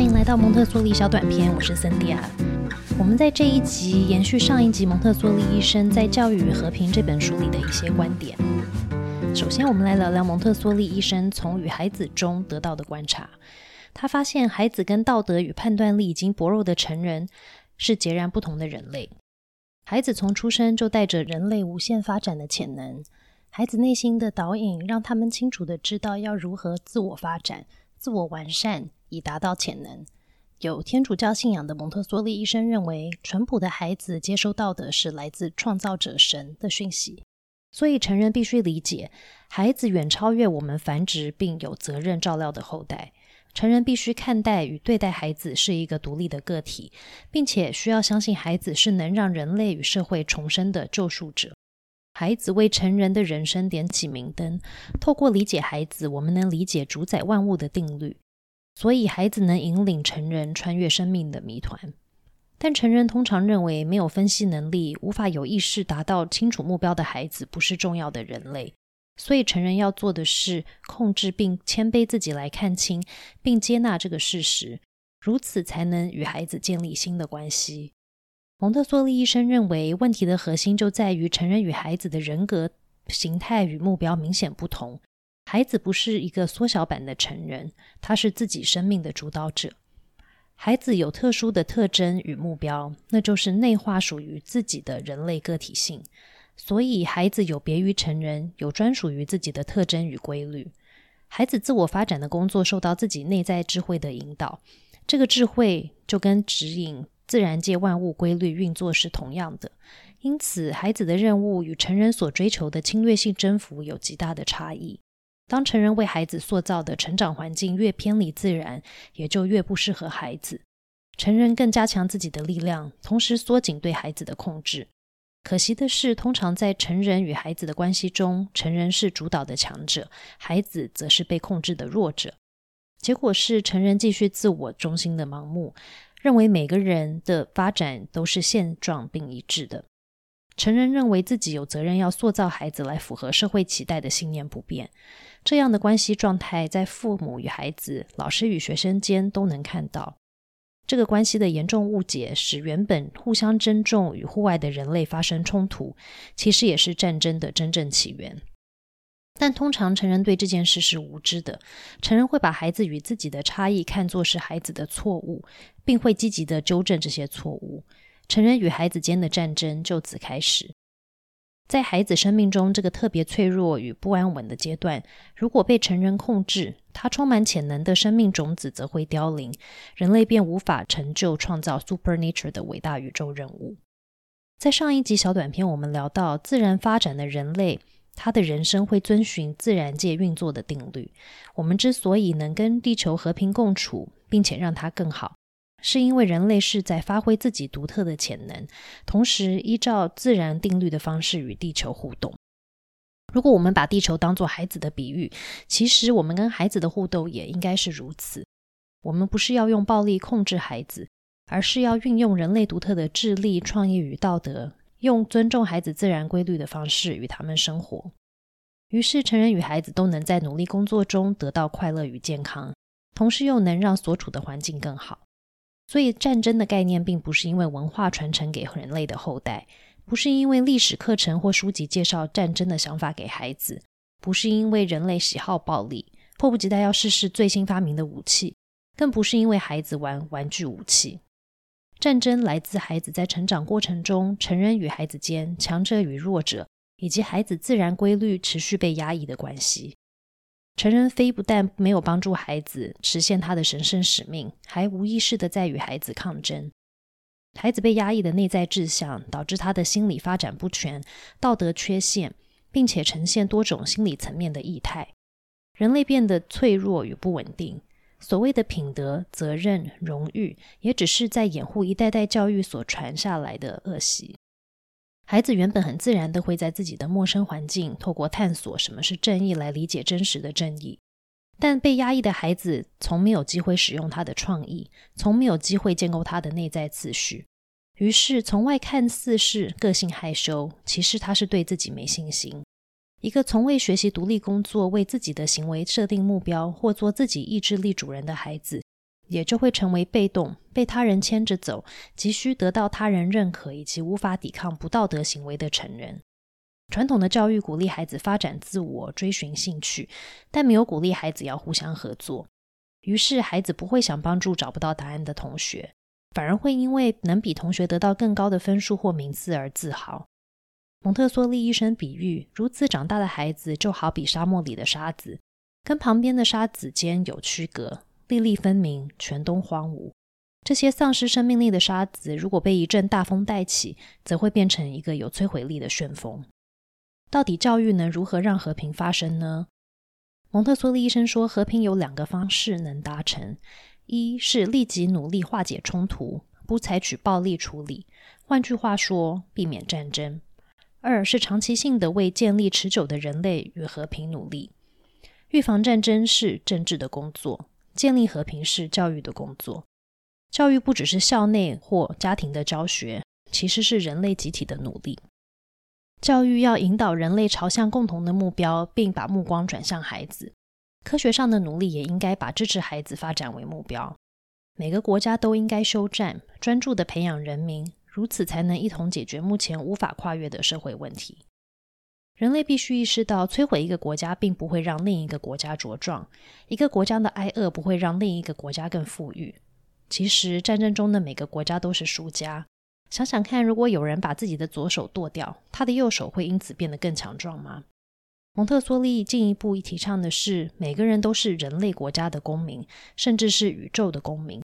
欢迎来到蒙特梭利小短片，我是森迪亚。我们在这一集延续上一集蒙特梭利医生在《教育与和平》这本书里的一些观点。首先，我们来聊聊蒙特梭利医生从与孩子中得到的观察。他发现，孩子跟道德与判断力已经薄弱的成人是截然不同的人类。孩子从出生就带着人类无限发展的潜能，孩子内心的导引让他们清楚的知道要如何自我发展、自我完善。以达到潜能。有天主教信仰的蒙特梭利医生认为，淳朴的孩子接收到的是来自创造者神的讯息，所以成人必须理解，孩子远超越我们繁殖并有责任照料的后代。成人必须看待与对待孩子是一个独立的个体，并且需要相信孩子是能让人类与社会重生的救赎者。孩子为成人的人生点起明灯，透过理解孩子，我们能理解主宰万物的定律。所以，孩子能引领成人穿越生命的谜团，但成人通常认为没有分析能力、无法有意识达到清楚目标的孩子不是重要的人类。所以，成人要做的是控制并谦卑自己，来看清并接纳这个事实，如此才能与孩子建立新的关系。蒙特梭利医生认为，问题的核心就在于成人与孩子的人格形态与目标明显不同。孩子不是一个缩小版的成人，他是自己生命的主导者。孩子有特殊的特征与目标，那就是内化属于自己的人类个体性。所以，孩子有别于成人，有专属于自己的特征与规律。孩子自我发展的工作受到自己内在智慧的引导，这个智慧就跟指引自然界万物规律运作是同样的。因此，孩子的任务与成人所追求的侵略性征服有极大的差异。当成人为孩子塑造的成长环境越偏离自然，也就越不适合孩子。成人更加强自己的力量，同时缩紧对孩子的控制。可惜的是，通常在成人与孩子的关系中，成人是主导的强者，孩子则是被控制的弱者。结果是，成人继续自我中心的盲目，认为每个人的发展都是现状并一致的。成人认为自己有责任要塑造孩子来符合社会期待的信念不变。这样的关系状态，在父母与孩子、老师与学生间都能看到。这个关系的严重误解，使原本互相尊重与互爱的人类发生冲突，其实也是战争的真正起源。但通常成人对这件事是无知的，成人会把孩子与自己的差异看作是孩子的错误，并会积极的纠正这些错误。成人与孩子间的战争就此开始。在孩子生命中这个特别脆弱与不安稳的阶段，如果被成人控制，他充满潜能的生命种子则会凋零，人类便无法成就创造 Supernature 的伟大宇宙任务。在上一集小短片，我们聊到自然发展的人类，他的人生会遵循自然界运作的定律。我们之所以能跟地球和平共处，并且让它更好。是因为人类是在发挥自己独特的潜能，同时依照自然定律的方式与地球互动。如果我们把地球当作孩子的比喻，其实我们跟孩子的互动也应该是如此。我们不是要用暴力控制孩子，而是要运用人类独特的智力、创意与道德，用尊重孩子自然规律的方式与他们生活。于是，成人与孩子都能在努力工作中得到快乐与健康，同时又能让所处的环境更好。所以，战争的概念并不是因为文化传承给人类的后代，不是因为历史课程或书籍介绍战争的想法给孩子，不是因为人类喜好暴力，迫不及待要试试最新发明的武器，更不是因为孩子玩玩具武器。战争来自孩子在成长过程中，成人与孩子间、强者与弱者，以及孩子自然规律持续被压抑的关系。成人非不但没有帮助孩子实现他的神圣使命，还无意识的在与孩子抗争。孩子被压抑的内在志向，导致他的心理发展不全、道德缺陷，并且呈现多种心理层面的异态。人类变得脆弱与不稳定。所谓的品德、责任、荣誉，也只是在掩护一代代教育所传下来的恶习。孩子原本很自然的会在自己的陌生环境，透过探索什么是正义来理解真实的正义。但被压抑的孩子从没有机会使用他的创意，从没有机会建构他的内在秩序。于是，从外看似是个性害羞，其实他是对自己没信心。一个从未学习独立工作、为自己的行为设定目标或做自己意志力主人的孩子，也就会成为被动、被他人牵着走、急需得到他人认可以及无法抵抗不道德行为的成人。传统的教育鼓励孩子发展自我、追寻兴趣，但没有鼓励孩子要互相合作。于是，孩子不会想帮助找不到答案的同学，反而会因为能比同学得到更高的分数或名次而自豪。蒙特梭利医生比喻，如此长大的孩子就好比沙漠里的沙子，跟旁边的沙子间有区隔，粒粒分明，全都荒芜。这些丧失生命力的沙子，如果被一阵大风带起，则会变成一个有摧毁力的旋风。到底教育能如何让和平发生呢？蒙特梭利医生说，和平有两个方式能达成：一是立即努力化解冲突，不采取暴力处理，换句话说，避免战争；二是长期性的为建立持久的人类与和平努力。预防战争是政治的工作，建立和平式教育的工作。教育不只是校内或家庭的教学，其实是人类集体的努力。教育要引导人类朝向共同的目标，并把目光转向孩子。科学上的努力也应该把支持孩子发展为目标。每个国家都应该休战，专注的培养人民，如此才能一同解决目前无法跨越的社会问题。人类必须意识到，摧毁一个国家并不会让另一个国家茁壮，一个国家的挨饿不会让另一个国家更富裕。其实，战争中的每个国家都是输家。想想看，如果有人把自己的左手剁掉，他的右手会因此变得更强壮吗？蒙特梭利进一步提倡的是，每个人都是人类国家的公民，甚至是宇宙的公民，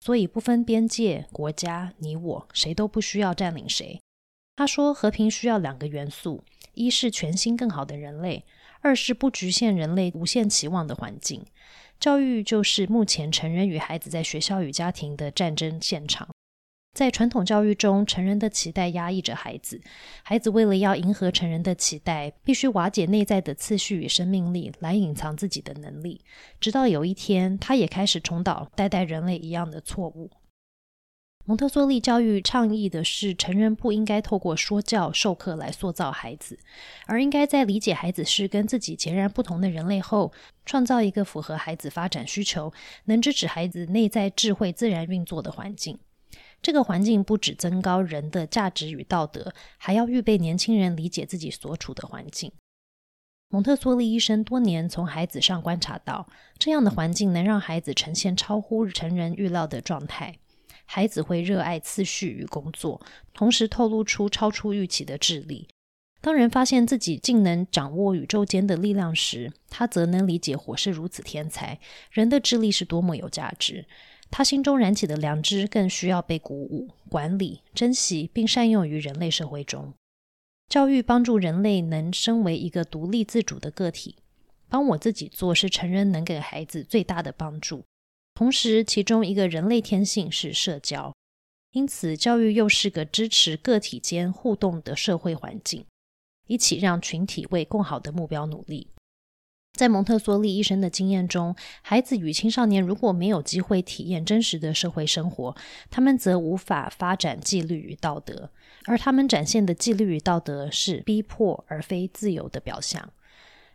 所以不分边界、国家，你我谁都不需要占领谁。他说，和平需要两个元素：一是全新更好的人类，二是不局限人类无限期望的环境。教育就是目前成人与孩子在学校与家庭的战争现场。在传统教育中，成人的期待压抑着孩子。孩子为了要迎合成人的期待，必须瓦解内在的次序与生命力，来隐藏自己的能力。直到有一天，他也开始重蹈代代人类一样的错误。蒙特梭利教育倡议的是，成人不应该透过说教授课来塑造孩子，而应该在理解孩子是跟自己截然不同的人类后，创造一个符合孩子发展需求、能支持孩子内在智慧自然运作的环境。这个环境不只增高人的价值与道德，还要预备年轻人理解自己所处的环境。蒙特梭利医生多年从孩子上观察到，这样的环境能让孩子呈现超乎成人预料的状态。孩子会热爱次序与工作，同时透露出超出预期的智力。当人发现自己竟能掌握宇宙间的力量时，他则能理解火是如此天才，人的智力是多么有价值。他心中燃起的良知更需要被鼓舞、管理、珍惜，并善用于人类社会中。教育帮助人类能身为一个独立自主的个体。帮我自己做是成人能给孩子最大的帮助。同时，其中一个人类天性是社交，因此教育又是个支持个体间互动的社会环境，一起让群体为更好的目标努力。在蒙特梭利医生的经验中，孩子与青少年如果没有机会体验真实的社会生活，他们则无法发展纪律与道德，而他们展现的纪律与道德是逼迫而非自由的表象。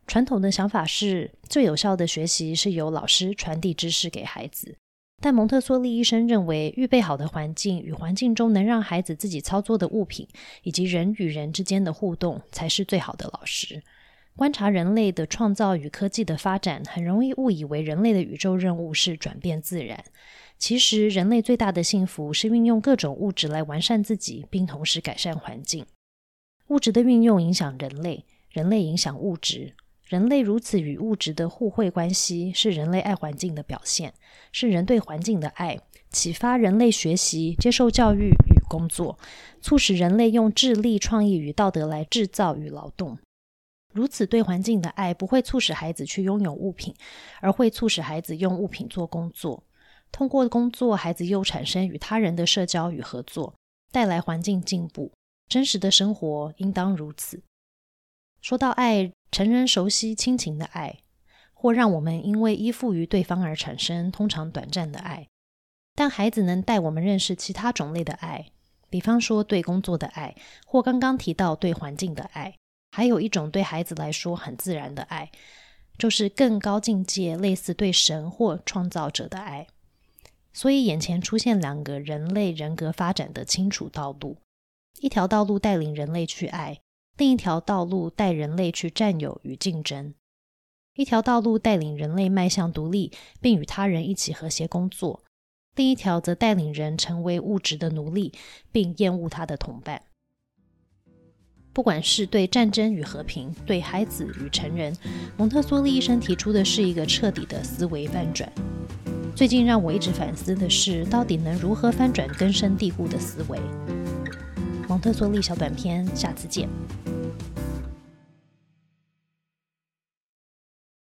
传统的想法是最有效的学习是由老师传递知识给孩子，但蒙特梭利医生认为，预备好的环境与环境中能让孩子自己操作的物品，以及人与人之间的互动，才是最好的老师。观察人类的创造与科技的发展，很容易误以为人类的宇宙任务是转变自然。其实，人类最大的幸福是运用各种物质来完善自己，并同时改善环境。物质的运用影响人类，人类影响物质。人类如此与物质的互惠关系，是人类爱环境的表现，是人对环境的爱，启发人类学习、接受教育与工作，促使人类用智力、创意与道德来制造与劳动。如此对环境的爱不会促使孩子去拥有物品，而会促使孩子用物品做工作。通过工作，孩子又产生与他人的社交与合作，带来环境进步。真实的生活应当如此。说到爱，成人熟悉亲情的爱，或让我们因为依附于对方而产生通常短暂的爱。但孩子能带我们认识其他种类的爱，比方说对工作的爱，或刚刚提到对环境的爱。还有一种对孩子来说很自然的爱，就是更高境界、类似对神或创造者的爱。所以眼前出现两个人类人格发展的清楚道路：一条道路带领人类去爱，另一条道路带人类去占有与竞争。一条道路带领人类迈向独立，并与他人一起和谐工作；另一条则带领人成为物质的奴隶，并厌恶他的同伴。不管是对战争与和平，对孩子与成人，蒙特梭利医生提出的是一个彻底的思维翻转。最近让我一直反思的是，到底能如何翻转根深蒂固的思维？特梭利小短片，下次见。